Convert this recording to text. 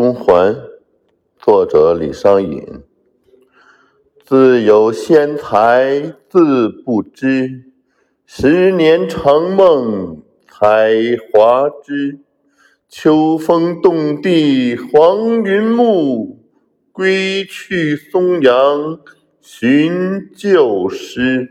东还作者李商隐。自有仙才自不知十年长梦采华枝秋风动地黄云暮归去松阳寻旧诗